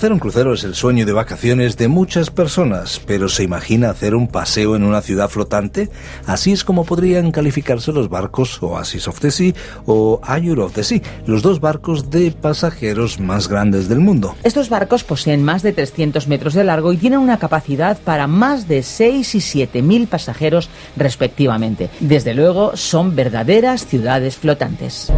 Hacer un crucero es el sueño de vacaciones de muchas personas, pero ¿se imagina hacer un paseo en una ciudad flotante? Así es como podrían calificarse los barcos Oasis of the Sea o Ayur of the Sea, los dos barcos de pasajeros más grandes del mundo. Estos barcos poseen más de 300 metros de largo y tienen una capacidad para más de 6 y 7 mil pasajeros respectivamente. Desde luego, son verdaderas ciudades flotantes.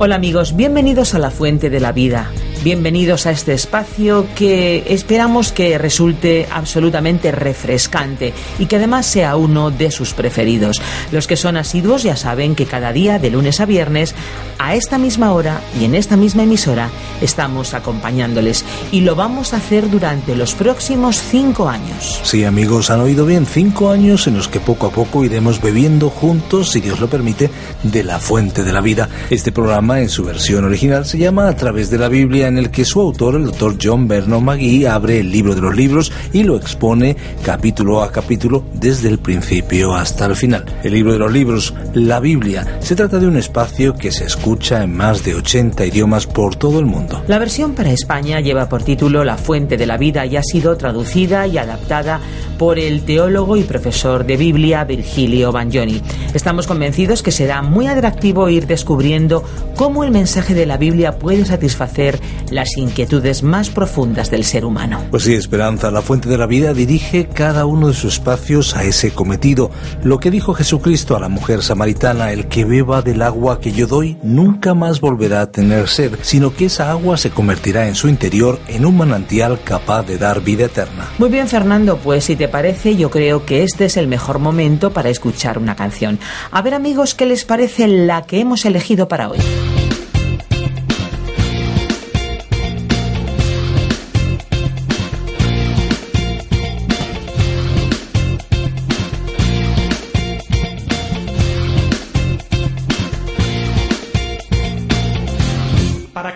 Hola amigos, bienvenidos a la Fuente de la Vida. Bienvenidos a este espacio que esperamos que resulte absolutamente refrescante y que además sea uno de sus preferidos. Los que son asiduos ya saben que cada día, de lunes a viernes, a esta misma hora y en esta misma emisora, estamos acompañándoles y lo vamos a hacer durante los próximos cinco años. Sí, amigos, han oído bien, cinco años en los que poco a poco iremos bebiendo juntos, si Dios lo permite, de la fuente de la vida. Este programa, en su versión original, se llama A través de la Biblia en el que su autor, el doctor John Vernon McGee, abre el libro de los libros y lo expone capítulo a capítulo desde el principio hasta el final. El libro de los libros, la Biblia, se trata de un espacio que se escucha en más de 80 idiomas por todo el mundo. La versión para España lleva por título La fuente de la vida y ha sido traducida y adaptada por el teólogo y profesor de Biblia Virgilio Bagnoni. Estamos convencidos que será muy atractivo ir descubriendo cómo el mensaje de la Biblia puede satisfacer las inquietudes más profundas del ser humano. Pues sí, Esperanza, la fuente de la vida dirige cada uno de sus espacios a ese cometido. Lo que dijo Jesucristo a la mujer samaritana, el que beba del agua que yo doy, nunca más volverá a tener sed, sino que esa agua se convertirá en su interior en un manantial capaz de dar vida eterna. Muy bien, Fernando, pues si te parece, yo creo que este es el mejor momento para escuchar una canción. A ver, amigos, ¿qué les parece la que hemos elegido para hoy?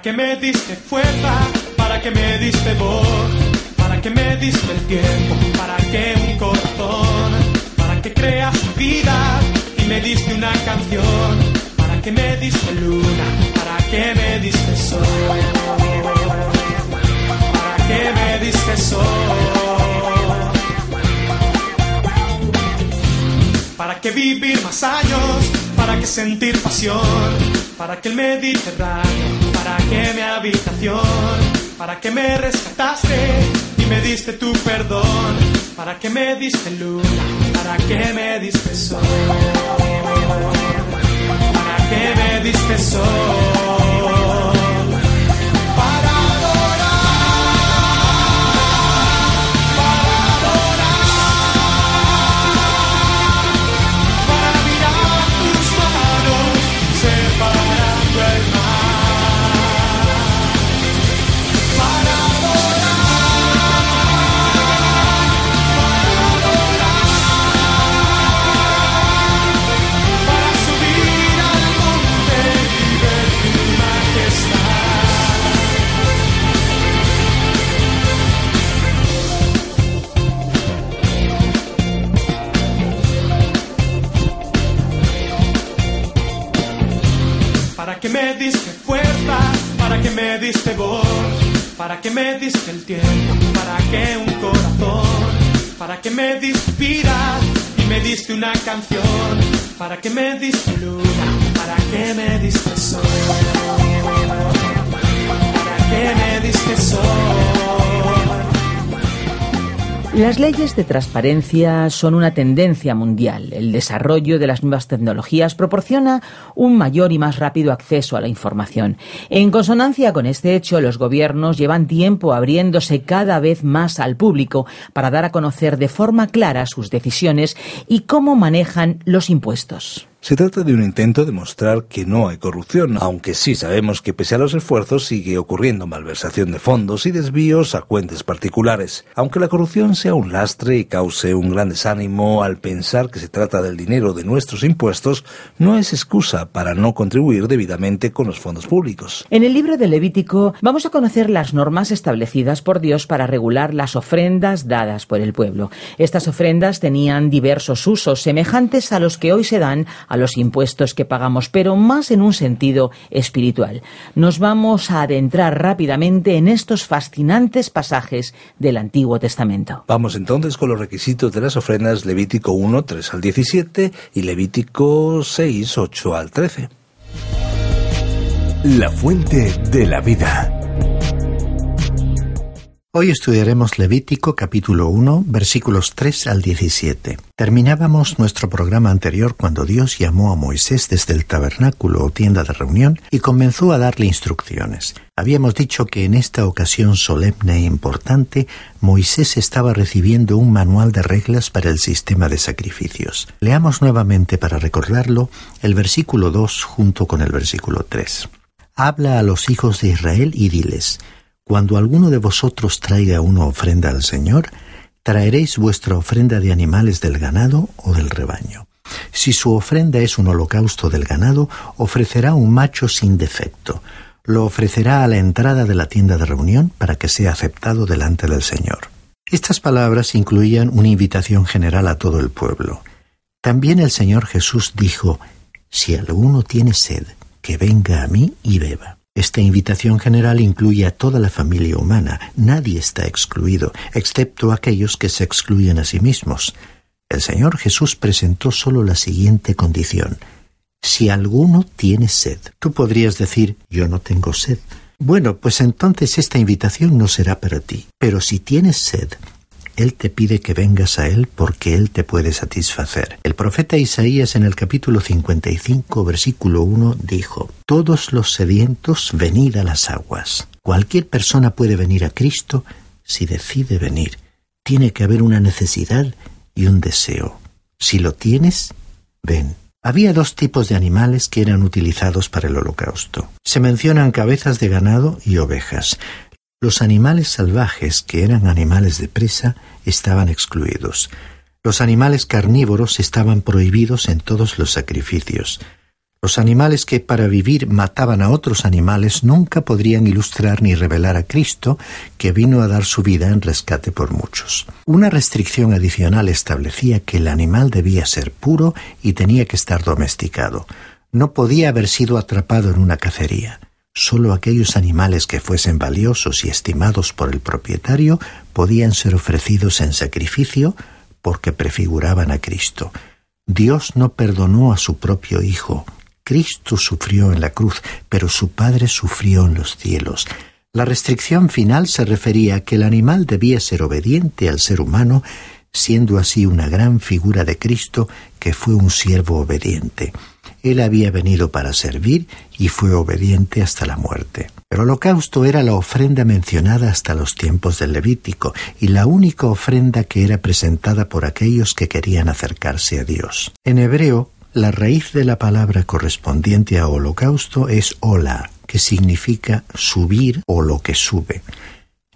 ¿Para qué me diste fuerza? ¿Para qué me diste voz? ¿Para qué me diste el tiempo? ¿Para qué un corazón? ¿Para qué creas vida? Y me diste una canción. ¿Para qué me diste luna? ¿Para qué me diste sol? ¿Para qué me diste sol? ¿Para qué vivir más años? ¿Para qué sentir pasión? ¿Para qué el Mediterráneo? ¿Para qué mi habitación? ¿Para qué me rescataste y me diste tu perdón? ¿Para qué me diste luna? ¿Para qué me diste sol? ¿Para qué me diste sol? ¿Para me Las leyes de transparencia son una tendencia mundial. El desarrollo de las nuevas tecnologías proporciona un mayor y más rápido acceso a la información. En consonancia con este hecho, los gobiernos llevan tiempo abriéndose cada vez más al público para dar a conocer de forma clara sus decisiones y cómo manejan los impuestos. Se trata de un intento de mostrar que no hay corrupción, aunque sí sabemos que pese a los esfuerzos sigue ocurriendo malversación de fondos y desvíos a cuentas particulares, aunque la corrupción sea un lastre y cause un gran desánimo al pensar que se trata del dinero de nuestros impuestos, no es excusa para no contribuir debidamente con los fondos públicos. En el libro de Levítico vamos a conocer las normas establecidas por Dios para regular las ofrendas dadas por el pueblo. Estas ofrendas tenían diversos usos semejantes a los que hoy se dan los impuestos que pagamos, pero más en un sentido espiritual. Nos vamos a adentrar rápidamente en estos fascinantes pasajes del Antiguo Testamento. Vamos entonces con los requisitos de las ofrendas Levítico 1, 3 al 17 y Levítico 6, 8 al 13. La fuente de la vida. Hoy estudiaremos Levítico capítulo 1 versículos 3 al 17. Terminábamos nuestro programa anterior cuando Dios llamó a Moisés desde el tabernáculo o tienda de reunión y comenzó a darle instrucciones. Habíamos dicho que en esta ocasión solemne e importante Moisés estaba recibiendo un manual de reglas para el sistema de sacrificios. Leamos nuevamente para recordarlo el versículo 2 junto con el versículo 3. Habla a los hijos de Israel y diles, cuando alguno de vosotros traiga una ofrenda al Señor, traeréis vuestra ofrenda de animales del ganado o del rebaño. Si su ofrenda es un holocausto del ganado, ofrecerá un macho sin defecto. Lo ofrecerá a la entrada de la tienda de reunión para que sea aceptado delante del Señor. Estas palabras incluían una invitación general a todo el pueblo. También el Señor Jesús dijo, Si alguno tiene sed, que venga a mí y beba. Esta invitación general incluye a toda la familia humana. Nadie está excluido, excepto aquellos que se excluyen a sí mismos. El Señor Jesús presentó solo la siguiente condición. Si alguno tiene sed. Tú podrías decir, yo no tengo sed. Bueno, pues entonces esta invitación no será para ti. Pero si tienes sed, él te pide que vengas a Él porque Él te puede satisfacer. El profeta Isaías en el capítulo 55, versículo 1 dijo, Todos los sedientos venid a las aguas. Cualquier persona puede venir a Cristo si decide venir. Tiene que haber una necesidad y un deseo. Si lo tienes, ven. Había dos tipos de animales que eran utilizados para el holocausto. Se mencionan cabezas de ganado y ovejas. Los animales salvajes, que eran animales de presa, estaban excluidos. Los animales carnívoros estaban prohibidos en todos los sacrificios. Los animales que para vivir mataban a otros animales nunca podrían ilustrar ni revelar a Cristo, que vino a dar su vida en rescate por muchos. Una restricción adicional establecía que el animal debía ser puro y tenía que estar domesticado. No podía haber sido atrapado en una cacería. Solo aquellos animales que fuesen valiosos y estimados por el propietario podían ser ofrecidos en sacrificio porque prefiguraban a Cristo. Dios no perdonó a su propio Hijo. Cristo sufrió en la cruz, pero su Padre sufrió en los cielos. La restricción final se refería a que el animal debía ser obediente al ser humano, siendo así una gran figura de Cristo que fue un siervo obediente. Él había venido para servir y fue obediente hasta la muerte. El holocausto era la ofrenda mencionada hasta los tiempos del Levítico y la única ofrenda que era presentada por aquellos que querían acercarse a Dios. En hebreo, la raíz de la palabra correspondiente a holocausto es hola, que significa subir o lo que sube.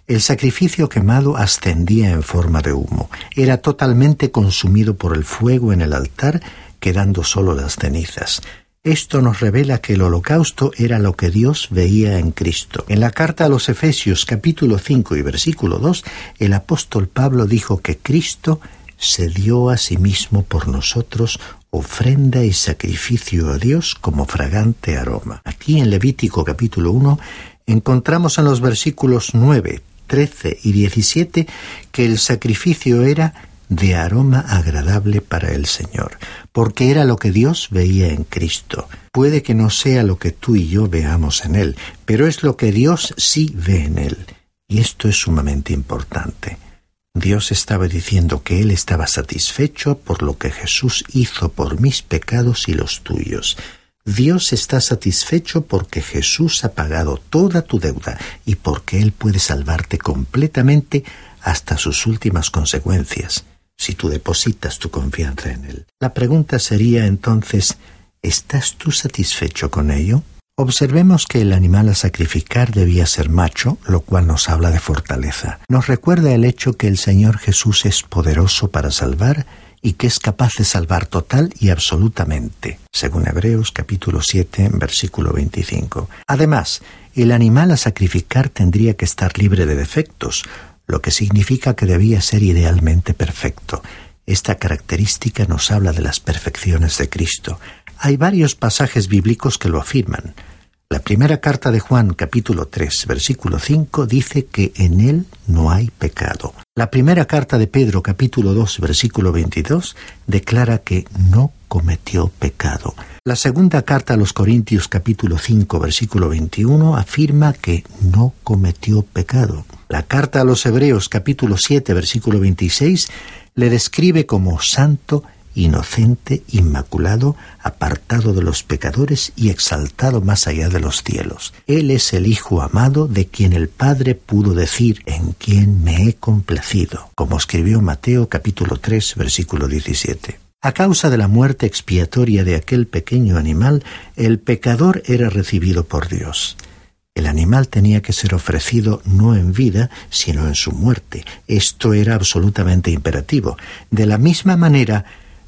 El sacrificio quemado ascendía en forma de humo, era totalmente consumido por el fuego en el altar quedando solo las cenizas. Esto nos revela que el holocausto era lo que Dios veía en Cristo. En la carta a los Efesios capítulo 5 y versículo 2, el apóstol Pablo dijo que Cristo se dio a sí mismo por nosotros ofrenda y sacrificio a Dios como fragante aroma. Aquí en Levítico capítulo 1 encontramos en los versículos 9, 13 y 17 que el sacrificio era de aroma agradable para el Señor, porque era lo que Dios veía en Cristo. Puede que no sea lo que tú y yo veamos en Él, pero es lo que Dios sí ve en Él. Y esto es sumamente importante. Dios estaba diciendo que Él estaba satisfecho por lo que Jesús hizo por mis pecados y los tuyos. Dios está satisfecho porque Jesús ha pagado toda tu deuda y porque Él puede salvarte completamente hasta sus últimas consecuencias si tú depositas tu confianza en Él. La pregunta sería entonces, ¿Estás tú satisfecho con ello? Observemos que el animal a sacrificar debía ser macho, lo cual nos habla de fortaleza. Nos recuerda el hecho que el Señor Jesús es poderoso para salvar y que es capaz de salvar total y absolutamente, según Hebreos capítulo 7, versículo 25. Además, el animal a sacrificar tendría que estar libre de defectos, lo que significa que debía ser idealmente perfecto. Esta característica nos habla de las perfecciones de Cristo. Hay varios pasajes bíblicos que lo afirman. La primera carta de Juan capítulo 3 versículo 5 dice que en él no hay pecado. La primera carta de Pedro capítulo 2 versículo 22 declara que no cometió pecado. La segunda carta a los Corintios capítulo 5 versículo 21 afirma que no cometió pecado. La carta a los Hebreos capítulo 7 versículo 26 le describe como santo inocente, inmaculado, apartado de los pecadores y exaltado más allá de los cielos. Él es el Hijo amado de quien el Padre pudo decir, en quien me he complacido, como escribió Mateo capítulo 3 versículo 17. A causa de la muerte expiatoria de aquel pequeño animal, el pecador era recibido por Dios. El animal tenía que ser ofrecido no en vida, sino en su muerte. Esto era absolutamente imperativo. De la misma manera,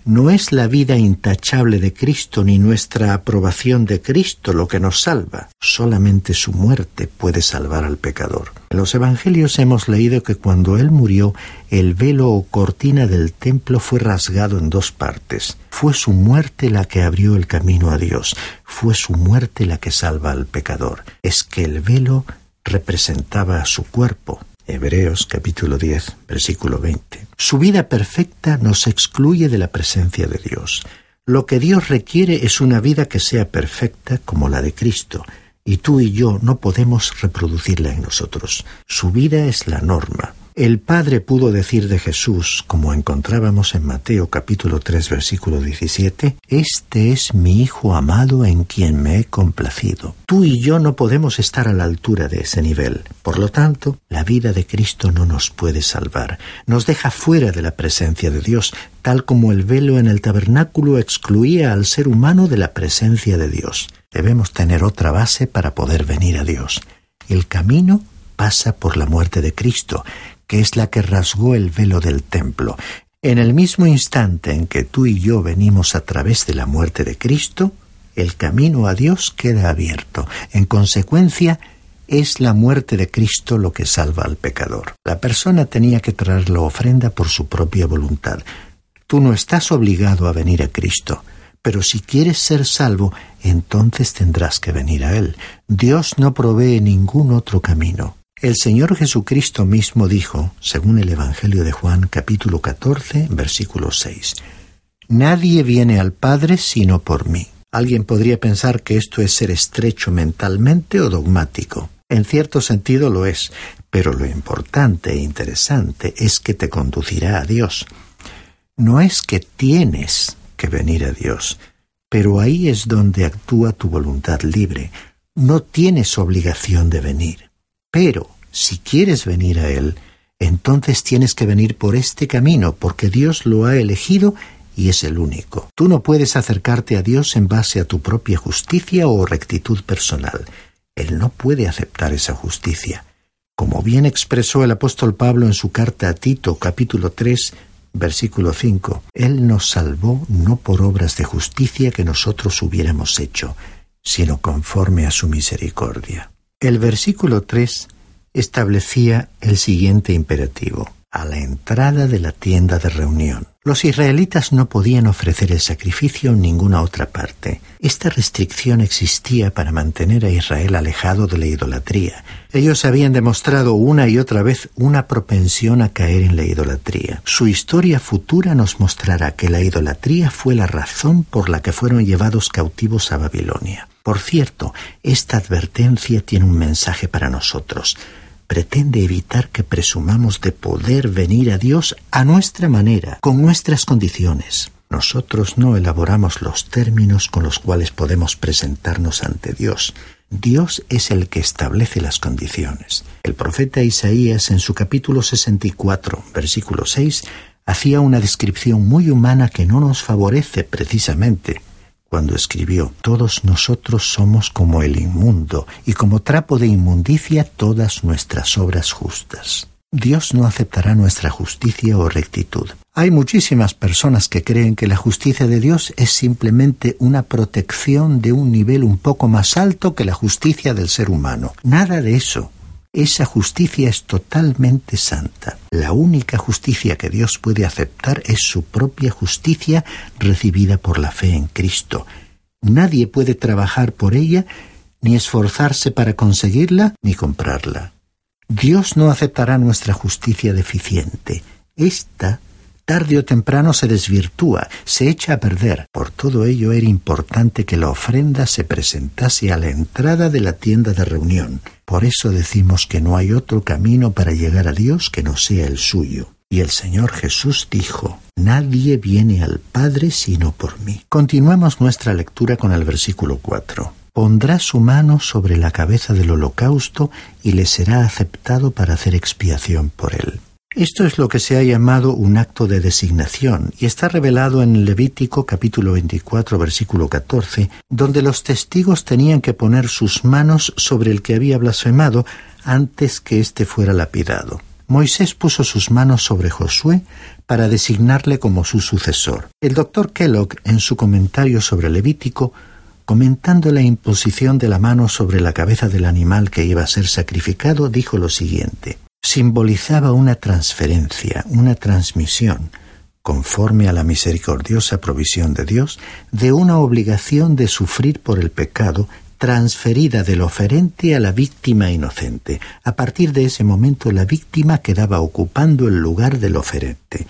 no es la vida intachable de Cristo ni nuestra aprobación de Cristo lo que nos salva, solamente su muerte puede salvar al pecador. En los Evangelios hemos leído que cuando Él murió, el velo o cortina del templo fue rasgado en dos partes. Fue su muerte la que abrió el camino a Dios, fue su muerte la que salva al pecador. Es que el velo representaba a su cuerpo, Hebreos capítulo 10, versículo 20. Su vida perfecta nos excluye de la presencia de Dios. Lo que Dios requiere es una vida que sea perfecta como la de Cristo, y tú y yo no podemos reproducirla en nosotros. Su vida es la norma. El Padre pudo decir de Jesús, como encontrábamos en Mateo capítulo 3 versículo 17, Este es mi Hijo amado en quien me he complacido. Tú y yo no podemos estar a la altura de ese nivel. Por lo tanto, la vida de Cristo no nos puede salvar. Nos deja fuera de la presencia de Dios, tal como el velo en el tabernáculo excluía al ser humano de la presencia de Dios. Debemos tener otra base para poder venir a Dios. El camino pasa por la muerte de Cristo, que es la que rasgó el velo del templo. En el mismo instante en que tú y yo venimos a través de la muerte de Cristo, el camino a Dios queda abierto. En consecuencia, es la muerte de Cristo lo que salva al pecador. La persona tenía que traer la ofrenda por su propia voluntad. Tú no estás obligado a venir a Cristo, pero si quieres ser salvo, entonces tendrás que venir a Él. Dios no provee ningún otro camino. El Señor Jesucristo mismo dijo, según el Evangelio de Juan capítulo 14, versículo 6, Nadie viene al Padre sino por mí. Alguien podría pensar que esto es ser estrecho mentalmente o dogmático. En cierto sentido lo es, pero lo importante e interesante es que te conducirá a Dios. No es que tienes que venir a Dios, pero ahí es donde actúa tu voluntad libre. No tienes obligación de venir. Pero si quieres venir a Él, entonces tienes que venir por este camino, porque Dios lo ha elegido y es el único. Tú no puedes acercarte a Dios en base a tu propia justicia o rectitud personal. Él no puede aceptar esa justicia. Como bien expresó el apóstol Pablo en su carta a Tito capítulo 3, versículo 5, Él nos salvó no por obras de justicia que nosotros hubiéramos hecho, sino conforme a su misericordia. El versículo 3 establecía el siguiente imperativo. A la entrada de la tienda de reunión. Los israelitas no podían ofrecer el sacrificio en ninguna otra parte. Esta restricción existía para mantener a Israel alejado de la idolatría. Ellos habían demostrado una y otra vez una propensión a caer en la idolatría. Su historia futura nos mostrará que la idolatría fue la razón por la que fueron llevados cautivos a Babilonia. Por cierto, esta advertencia tiene un mensaje para nosotros. Pretende evitar que presumamos de poder venir a Dios a nuestra manera, con nuestras condiciones. Nosotros no elaboramos los términos con los cuales podemos presentarnos ante Dios. Dios es el que establece las condiciones. El profeta Isaías en su capítulo 64, versículo 6, hacía una descripción muy humana que no nos favorece precisamente cuando escribió, Todos nosotros somos como el inmundo, y como trapo de inmundicia todas nuestras obras justas. Dios no aceptará nuestra justicia o rectitud. Hay muchísimas personas que creen que la justicia de Dios es simplemente una protección de un nivel un poco más alto que la justicia del ser humano. Nada de eso. Esa justicia es totalmente santa. La única justicia que Dios puede aceptar es su propia justicia recibida por la fe en Cristo. Nadie puede trabajar por ella, ni esforzarse para conseguirla, ni comprarla. Dios no aceptará nuestra justicia deficiente. Esta, tarde o temprano, se desvirtúa, se echa a perder. Por todo ello era importante que la ofrenda se presentase a la entrada de la tienda de reunión. Por eso decimos que no hay otro camino para llegar a Dios que no sea el suyo. Y el Señor Jesús dijo, Nadie viene al Padre sino por mí. Continuamos nuestra lectura con el versículo 4 pondrá su mano sobre la cabeza del holocausto y le será aceptado para hacer expiación por él. Esto es lo que se ha llamado un acto de designación y está revelado en Levítico capítulo 24 versículo 14, donde los testigos tenían que poner sus manos sobre el que había blasfemado antes que éste fuera lapidado. Moisés puso sus manos sobre Josué para designarle como su sucesor. El doctor Kellogg, en su comentario sobre Levítico, comentando la imposición de la mano sobre la cabeza del animal que iba a ser sacrificado, dijo lo siguiente simbolizaba una transferencia, una transmisión, conforme a la misericordiosa provisión de Dios, de una obligación de sufrir por el pecado transferida del oferente a la víctima inocente. A partir de ese momento la víctima quedaba ocupando el lugar del oferente,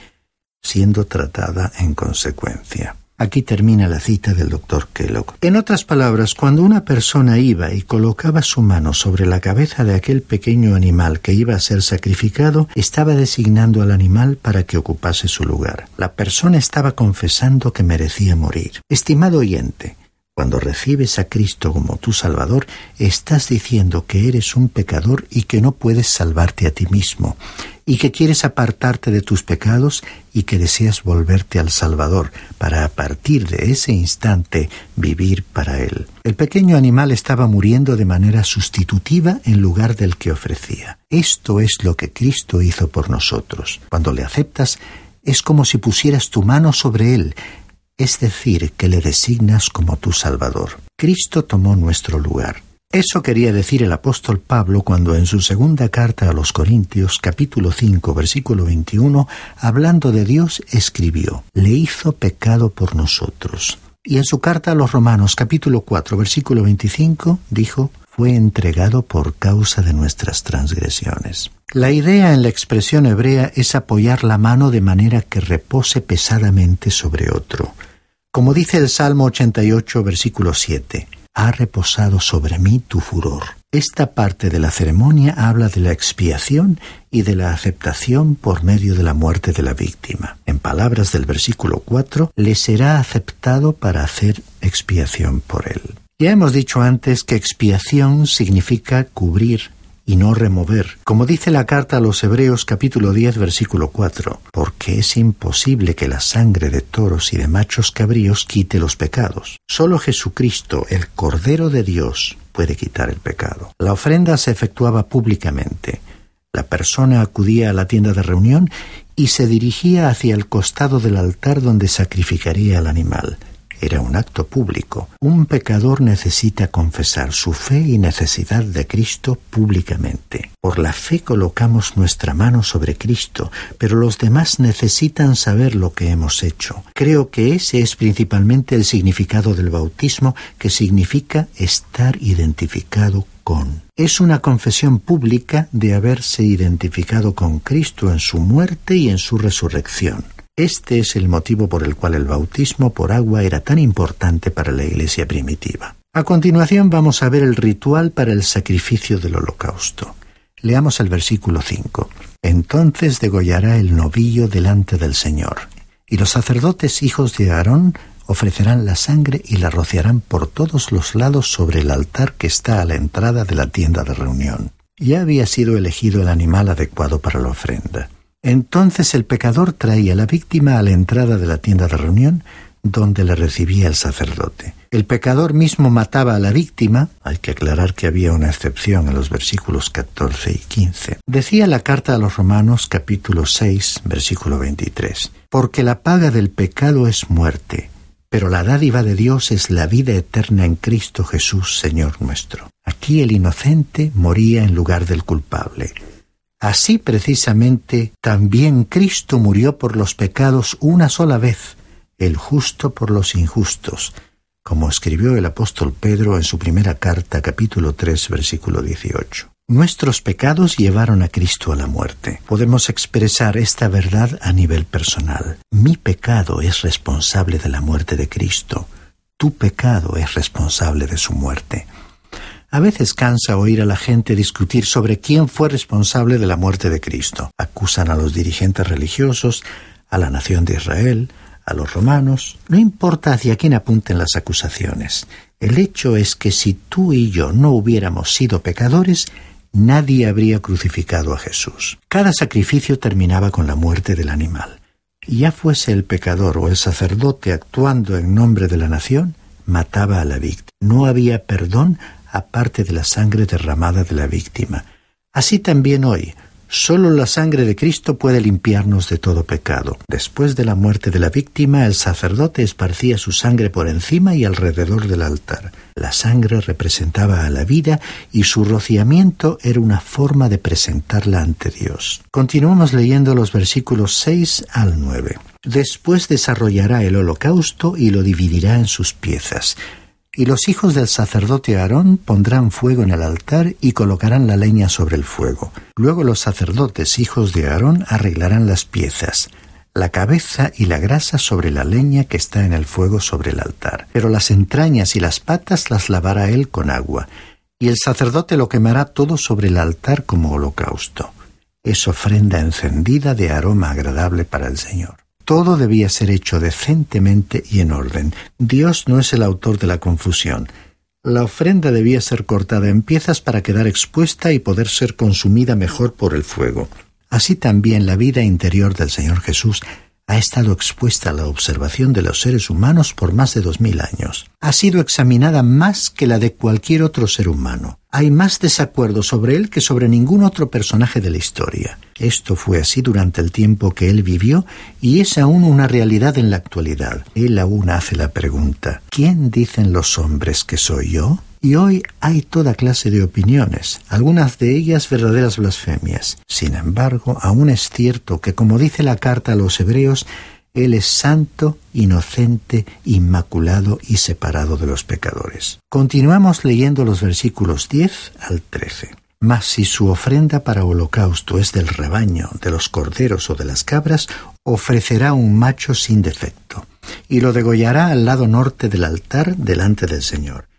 siendo tratada en consecuencia. Aquí termina la cita del doctor Kellogg. En otras palabras, cuando una persona iba y colocaba su mano sobre la cabeza de aquel pequeño animal que iba a ser sacrificado, estaba designando al animal para que ocupase su lugar. La persona estaba confesando que merecía morir. Estimado oyente, cuando recibes a Cristo como tu Salvador, estás diciendo que eres un pecador y que no puedes salvarte a ti mismo, y que quieres apartarte de tus pecados y que deseas volverte al Salvador para a partir de ese instante vivir para Él. El pequeño animal estaba muriendo de manera sustitutiva en lugar del que ofrecía. Esto es lo que Cristo hizo por nosotros. Cuando le aceptas, es como si pusieras tu mano sobre Él es decir, que le designas como tu Salvador. Cristo tomó nuestro lugar. Eso quería decir el apóstol Pablo cuando en su segunda carta a los Corintios capítulo 5 versículo 21, hablando de Dios, escribió, le hizo pecado por nosotros. Y en su carta a los Romanos capítulo 4 versículo 25 dijo, fue entregado por causa de nuestras transgresiones. La idea en la expresión hebrea es apoyar la mano de manera que repose pesadamente sobre otro. Como dice el Salmo 88, versículo 7, ha reposado sobre mí tu furor. Esta parte de la ceremonia habla de la expiación y de la aceptación por medio de la muerte de la víctima. En palabras del versículo 4, le será aceptado para hacer expiación por él. Ya hemos dicho antes que expiación significa cubrir, y no remover, como dice la carta a los Hebreos capítulo 10 versículo 4, porque es imposible que la sangre de toros y de machos cabríos quite los pecados. Solo Jesucristo, el Cordero de Dios, puede quitar el pecado. La ofrenda se efectuaba públicamente. La persona acudía a la tienda de reunión y se dirigía hacia el costado del altar donde sacrificaría al animal era un acto público. Un pecador necesita confesar su fe y necesidad de Cristo públicamente. Por la fe colocamos nuestra mano sobre Cristo, pero los demás necesitan saber lo que hemos hecho. Creo que ese es principalmente el significado del bautismo, que significa estar identificado con. Es una confesión pública de haberse identificado con Cristo en su muerte y en su resurrección. Este es el motivo por el cual el bautismo por agua era tan importante para la Iglesia primitiva. A continuación vamos a ver el ritual para el sacrificio del holocausto. Leamos el versículo 5. Entonces degollará el novillo delante del Señor, y los sacerdotes hijos de Aarón ofrecerán la sangre y la rociarán por todos los lados sobre el altar que está a la entrada de la tienda de reunión. Ya había sido elegido el animal adecuado para la ofrenda. Entonces el pecador traía a la víctima a la entrada de la tienda de reunión, donde le recibía el sacerdote. El pecador mismo mataba a la víctima, hay que aclarar que había una excepción en los versículos 14 y 15. Decía la carta a los Romanos capítulo 6, versículo 23, porque la paga del pecado es muerte, pero la dádiva de Dios es la vida eterna en Cristo Jesús, Señor nuestro. Aquí el inocente moría en lugar del culpable. Así precisamente también Cristo murió por los pecados una sola vez, el justo por los injustos, como escribió el apóstol Pedro en su primera carta capítulo 3 versículo 18. Nuestros pecados llevaron a Cristo a la muerte. Podemos expresar esta verdad a nivel personal. Mi pecado es responsable de la muerte de Cristo. Tu pecado es responsable de su muerte. A veces cansa oír a la gente discutir sobre quién fue responsable de la muerte de Cristo. Acusan a los dirigentes religiosos, a la nación de Israel, a los romanos, no importa hacia quién apunten las acusaciones. El hecho es que si tú y yo no hubiéramos sido pecadores, nadie habría crucificado a Jesús. Cada sacrificio terminaba con la muerte del animal. Ya fuese el pecador o el sacerdote actuando en nombre de la nación, mataba a la víctima. No había perdón aparte de la sangre derramada de la víctima. Así también hoy, Solo la sangre de Cristo puede limpiarnos de todo pecado. Después de la muerte de la víctima, el sacerdote esparcía su sangre por encima y alrededor del altar. La sangre representaba a la vida y su rociamiento era una forma de presentarla ante Dios. Continuamos leyendo los versículos 6 al 9. Después desarrollará el holocausto y lo dividirá en sus piezas. Y los hijos del sacerdote Aarón pondrán fuego en el altar y colocarán la leña sobre el fuego. Luego los sacerdotes hijos de Aarón arreglarán las piezas, la cabeza y la grasa sobre la leña que está en el fuego sobre el altar. Pero las entrañas y las patas las lavará él con agua, y el sacerdote lo quemará todo sobre el altar como holocausto. Es ofrenda encendida de aroma agradable para el Señor. Todo debía ser hecho decentemente y en orden. Dios no es el autor de la confusión. La ofrenda debía ser cortada en piezas para quedar expuesta y poder ser consumida mejor por el fuego. Así también la vida interior del Señor Jesús ha estado expuesta a la observación de los seres humanos por más de dos mil años. Ha sido examinada más que la de cualquier otro ser humano. Hay más desacuerdo sobre él que sobre ningún otro personaje de la historia. Esto fue así durante el tiempo que él vivió y es aún una realidad en la actualidad. Él aún hace la pregunta, ¿quién dicen los hombres que soy yo? Y hoy hay toda clase de opiniones, algunas de ellas verdaderas blasfemias. Sin embargo, aún es cierto que, como dice la carta a los hebreos, Él es santo, inocente, inmaculado y separado de los pecadores. Continuamos leyendo los versículos 10 al 13. Mas si su ofrenda para holocausto es del rebaño, de los corderos o de las cabras, ofrecerá un macho sin defecto, y lo degollará al lado norte del altar delante del Señor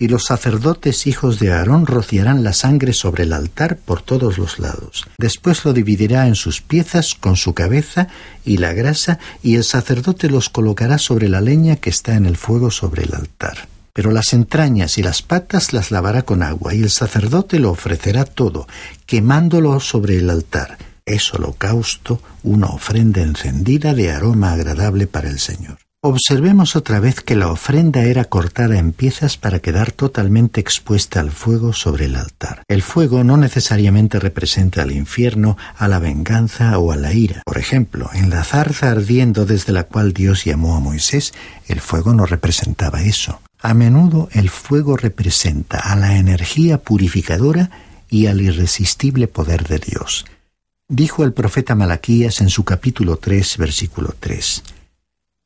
y los sacerdotes hijos de Aarón rociarán la sangre sobre el altar por todos los lados. Después lo dividirá en sus piezas con su cabeza y la grasa, y el sacerdote los colocará sobre la leña que está en el fuego sobre el altar. Pero las entrañas y las patas las lavará con agua, y el sacerdote lo ofrecerá todo, quemándolo sobre el altar. Es holocausto, una ofrenda encendida de aroma agradable para el Señor. Observemos otra vez que la ofrenda era cortada en piezas para quedar totalmente expuesta al fuego sobre el altar. El fuego no necesariamente representa al infierno, a la venganza o a la ira. Por ejemplo, en la zarza ardiendo desde la cual Dios llamó a Moisés, el fuego no representaba eso. A menudo el fuego representa a la energía purificadora y al irresistible poder de Dios. Dijo el profeta Malaquías en su capítulo 3, versículo 3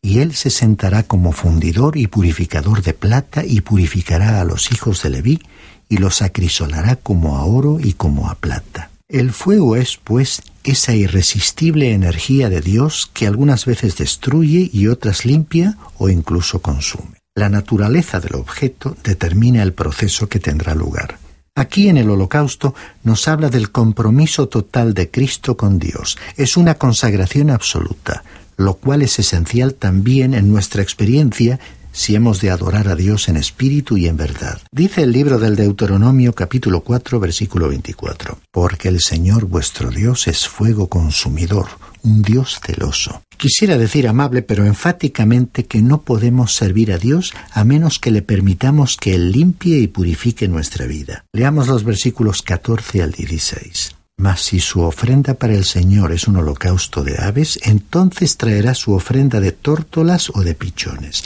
y él se sentará como fundidor y purificador de plata y purificará a los hijos de Leví y los acrisolará como a oro y como a plata. El fuego es, pues, esa irresistible energía de Dios que algunas veces destruye y otras limpia o incluso consume. La naturaleza del objeto determina el proceso que tendrá lugar. Aquí en el holocausto nos habla del compromiso total de Cristo con Dios. Es una consagración absoluta lo cual es esencial también en nuestra experiencia si hemos de adorar a Dios en espíritu y en verdad. Dice el libro del Deuteronomio capítulo 4 versículo 24, Porque el Señor vuestro Dios es fuego consumidor, un Dios celoso. Quisiera decir amable, pero enfáticamente que no podemos servir a Dios a menos que le permitamos que Él limpie y purifique nuestra vida. Leamos los versículos 14 al 16. Mas si su ofrenda para el Señor es un holocausto de aves, entonces traerá su ofrenda de tórtolas o de pichones.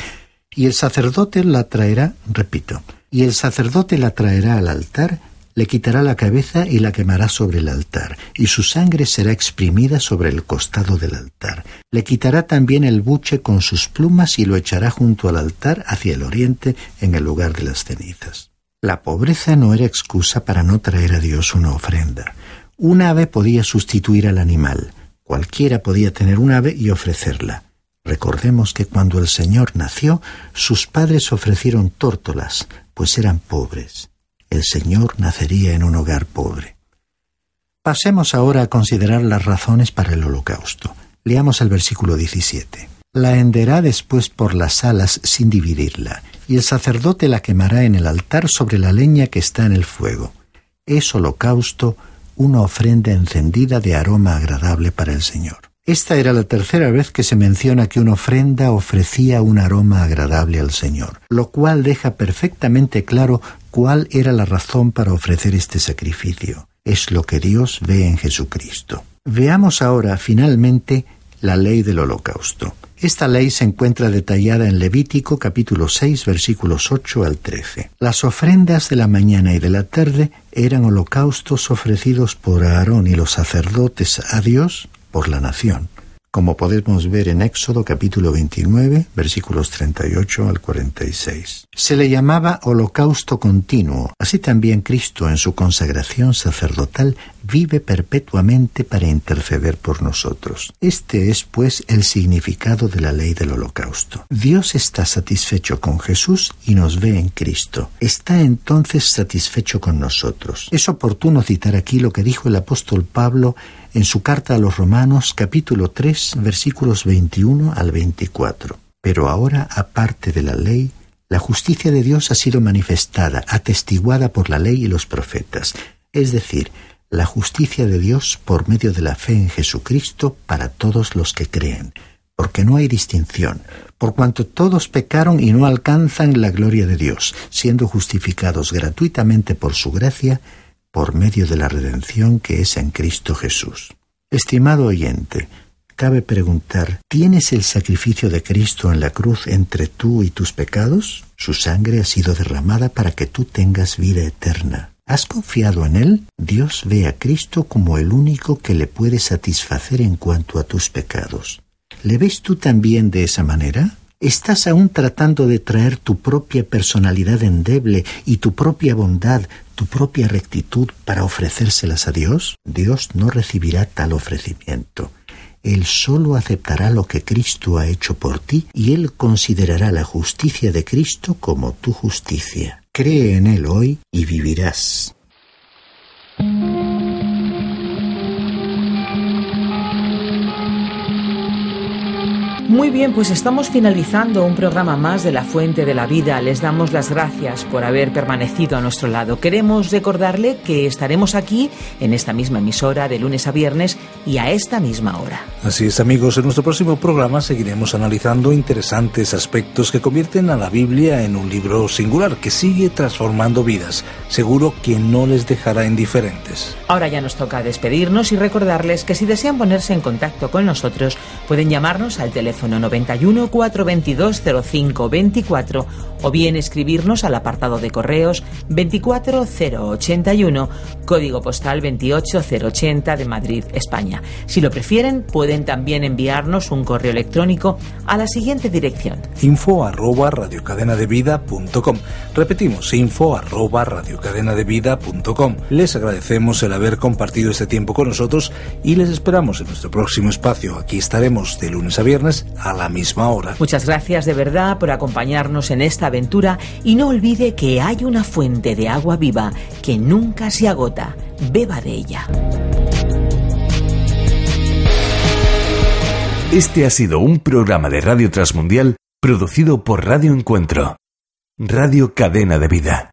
Y el sacerdote la traerá, repito, y el sacerdote la traerá al altar le quitará la cabeza y la quemará sobre el altar, y su sangre será exprimida sobre el costado del altar. Le quitará también el buche con sus plumas y lo echará junto al altar hacia el oriente en el lugar de las cenizas. La pobreza no era excusa para no traer a Dios una ofrenda. Un ave podía sustituir al animal. Cualquiera podía tener un ave y ofrecerla. Recordemos que cuando el Señor nació, sus padres ofrecieron tórtolas, pues eran pobres el Señor nacería en un hogar pobre. Pasemos ahora a considerar las razones para el holocausto. Leamos el versículo 17. La henderá después por las alas sin dividirla, y el sacerdote la quemará en el altar sobre la leña que está en el fuego. Es holocausto, una ofrenda encendida de aroma agradable para el Señor. Esta era la tercera vez que se menciona que una ofrenda ofrecía un aroma agradable al Señor, lo cual deja perfectamente claro cuál era la razón para ofrecer este sacrificio. Es lo que Dios ve en Jesucristo. Veamos ahora, finalmente, la ley del holocausto. Esta ley se encuentra detallada en Levítico capítulo 6 versículos 8 al 13. Las ofrendas de la mañana y de la tarde eran holocaustos ofrecidos por Aarón y los sacerdotes a Dios por la nación, como podemos ver en Éxodo capítulo 29, versículos 38 al 46. Se le llamaba holocausto continuo. Así también Cristo en su consagración sacerdotal vive perpetuamente para interceder por nosotros. Este es, pues, el significado de la ley del holocausto. Dios está satisfecho con Jesús y nos ve en Cristo. Está entonces satisfecho con nosotros. Es oportuno citar aquí lo que dijo el apóstol Pablo en su carta a los Romanos capítulo 3 versículos 21 al 24. Pero ahora, aparte de la ley, la justicia de Dios ha sido manifestada, atestiguada por la ley y los profetas, es decir, la justicia de Dios por medio de la fe en Jesucristo para todos los que creen, porque no hay distinción, por cuanto todos pecaron y no alcanzan la gloria de Dios, siendo justificados gratuitamente por su gracia, por medio de la redención que es en Cristo Jesús. Estimado oyente, cabe preguntar, ¿tienes el sacrificio de Cristo en la cruz entre tú y tus pecados? Su sangre ha sido derramada para que tú tengas vida eterna. ¿Has confiado en Él? Dios ve a Cristo como el único que le puede satisfacer en cuanto a tus pecados. ¿Le ves tú también de esa manera? ¿Estás aún tratando de traer tu propia personalidad endeble y tu propia bondad, tu propia rectitud para ofrecérselas a Dios? Dios no recibirá tal ofrecimiento. Él solo aceptará lo que Cristo ha hecho por ti y Él considerará la justicia de Cristo como tu justicia. Cree en Él hoy y vivirás. Muy bien, pues estamos finalizando un programa más de La Fuente de la Vida. Les damos las gracias por haber permanecido a nuestro lado. Queremos recordarle que estaremos aquí en esta misma emisora de lunes a viernes y a esta misma hora. Así es, amigos, en nuestro próximo programa seguiremos analizando interesantes aspectos que convierten a la Biblia en un libro singular que sigue transformando vidas. Seguro que no les dejará indiferentes. Ahora ya nos toca despedirnos y recordarles que si desean ponerse en contacto con nosotros, pueden llamarnos al teléfono teléfono 91 422 05 24 o bien escribirnos al apartado de correos 24081, código postal 28080 de Madrid, España. Si lo prefieren, pueden también enviarnos un correo electrónico a la siguiente dirección: info arroba radiocadenadevida.com. Repetimos, info arroba radiocadenadevida.com. Les agradecemos el haber compartido este tiempo con nosotros y les esperamos en nuestro próximo espacio. Aquí estaremos de lunes a viernes a la misma hora. Muchas gracias de verdad por acompañarnos en esta aventura y no olvide que hay una fuente de agua viva que nunca se agota. Beba de ella. Este ha sido un programa de Radio Transmundial producido por Radio Encuentro, Radio Cadena de Vida.